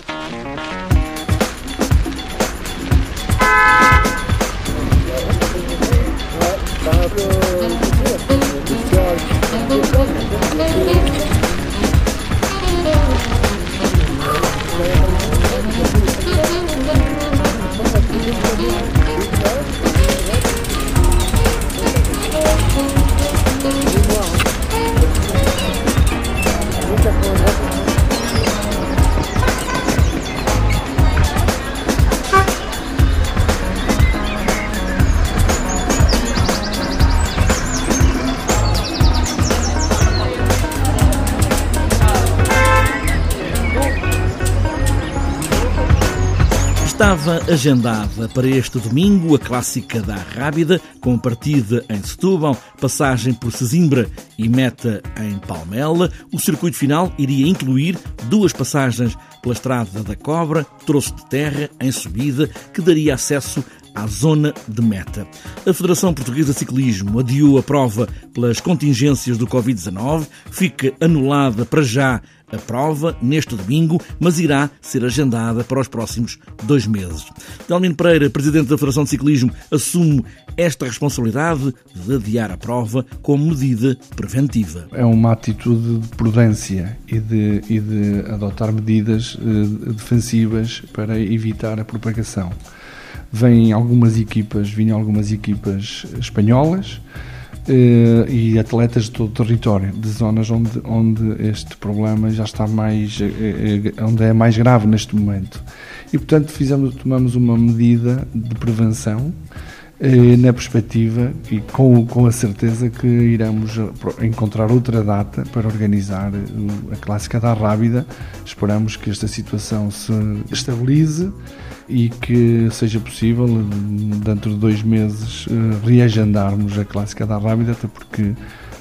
Thank you. Estava agendada para este domingo a clássica da Rábida, com partida em Setúbal, passagem por Sesimbra e meta em Palmela. O circuito final iria incluir duas passagens pela Estrada da Cobra, troço de terra em subida, que daria acesso à zona de meta. A Federação Portuguesa de Ciclismo adiou a prova pelas contingências do Covid-19, fica anulada para já a prova neste domingo, mas irá ser agendada para os próximos dois meses. Dalmino Pereira, presidente da Federação de Ciclismo, assume esta responsabilidade de adiar a prova como medida preventiva. É uma atitude de prudência e de, e de adotar medidas eh, defensivas para evitar a propagação. Vêm algumas equipas, vinham algumas equipas espanholas, eh, e atletas de todo o território, de zonas onde, onde este problema já está mais, eh, eh, onde é mais grave neste momento. E portanto fizemos, tomamos uma medida de prevenção na perspectiva e com, com a certeza que iremos encontrar outra data para organizar a Clássica da Rábida. Esperamos que esta situação se estabilize e que seja possível, dentro de dois meses, eh, reagendarmos a Clássica da Rábida, até porque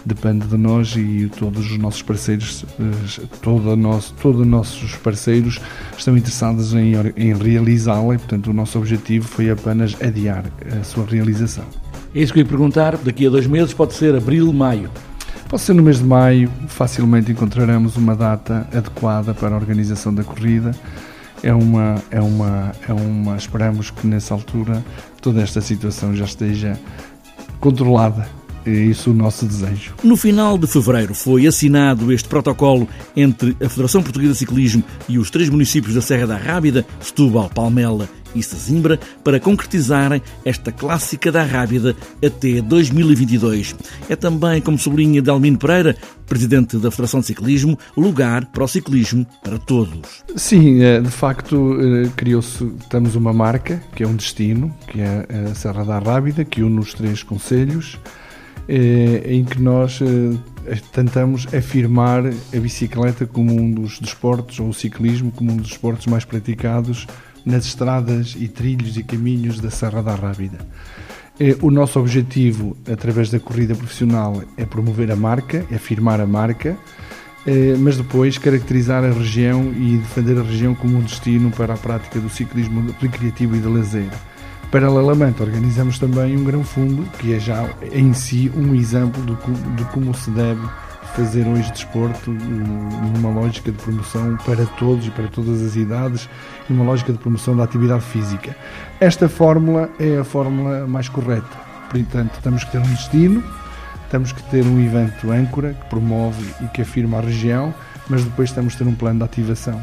depende de nós e todos os nossos parceiros, eh, todo nosso, todos os nossos parceiros estão interessados em, em realizá-la e, portanto, o nosso objetivo foi apenas adiar a sua realização. É isso que eu ia perguntar. Daqui a dois meses pode ser abril, maio. Pode ser no mês de maio, facilmente encontraremos uma data adequada para a organização da corrida é uma, é uma, é uma. Esperamos que nessa altura toda esta situação já esteja controlada. É isso o nosso desejo. No final de fevereiro foi assinado este protocolo entre a Federação Portuguesa de Ciclismo e os três municípios da Serra da Rábida, Setúbal, Palmela e Sesimbra para concretizarem esta clássica da Rábida até 2022. É também, como sublinha Dalmino Pereira, presidente da Federação de Ciclismo, lugar para o ciclismo para todos. Sim, é, de facto, é, criou-se, temos uma marca, que é um destino, que é a Serra da Rábida, que une os três conselhos, é, em que nós tentamos afirmar a bicicleta como um dos desportos, ou o ciclismo como um dos desportos mais praticados nas estradas e trilhos e caminhos da Serra da Rábida. Eh, o nosso objetivo, através da corrida profissional, é promover a marca, é afirmar a marca, eh, mas depois caracterizar a região e defender a região como um destino para a prática do ciclismo recreativo e de lazer. Paralelamente, organizamos também um grão fundo, que é já em si um exemplo de como se deve fazer hoje desporto numa lógica de promoção para todos e para todas as idades, numa lógica de promoção da atividade física. Esta fórmula é a fórmula mais correta. Portanto, temos que ter um destino, temos que ter um evento âncora que promove e que afirma a região, mas depois temos que ter um plano de ativação.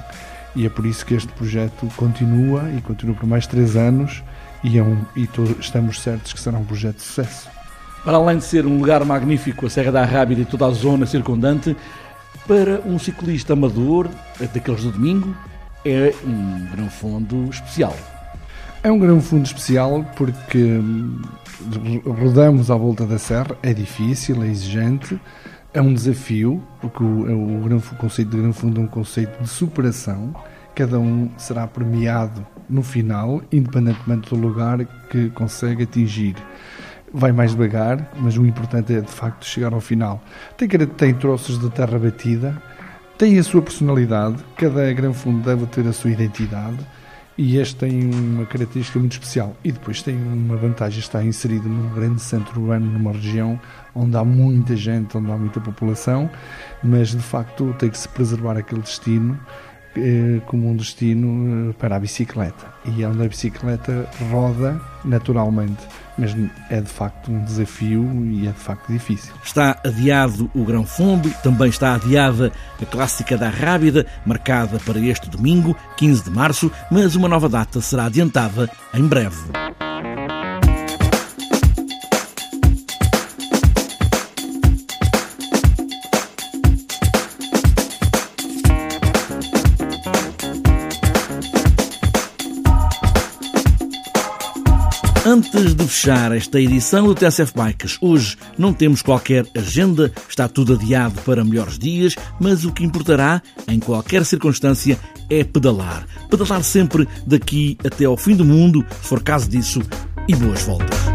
E é por isso que este projeto continua e continua por mais três anos e, é um, e estamos certos que será um projeto de sucesso para além de ser um lugar magnífico, a Serra da Rábida e toda a zona circundante, para um ciclista amador, daqueles do domingo, é um grão fundo especial. É um grão fundo especial porque hum, rodamos à volta da serra, é difícil, é exigente, é um desafio, porque o, o, o conceito de grão fundo é um conceito de superação, cada um será premiado no final, independentemente do lugar que consegue atingir vai mais devagar, mas o importante é de facto chegar ao final. Tem, tem troços de terra batida, tem a sua personalidade, cada Gran Fundo deve ter a sua identidade e este tem uma característica muito especial. E depois tem uma vantagem, está inserido num grande centro urbano, numa região onde há muita gente, onde há muita população, mas de facto tem que se preservar aquele destino como um destino eh, para a bicicleta. E é onde a bicicleta roda naturalmente. Mas é de facto um desafio e é de facto difícil. Está adiado o Grão Fundo, também está adiada a Clássica da Rábida, marcada para este domingo, 15 de março, mas uma nova data será adiantada em breve. Antes de fechar esta edição do TSF Bikes, hoje não temos qualquer agenda, está tudo adiado para melhores dias, mas o que importará, em qualquer circunstância, é pedalar. Pedalar sempre daqui até ao fim do mundo, se for caso disso, e boas voltas.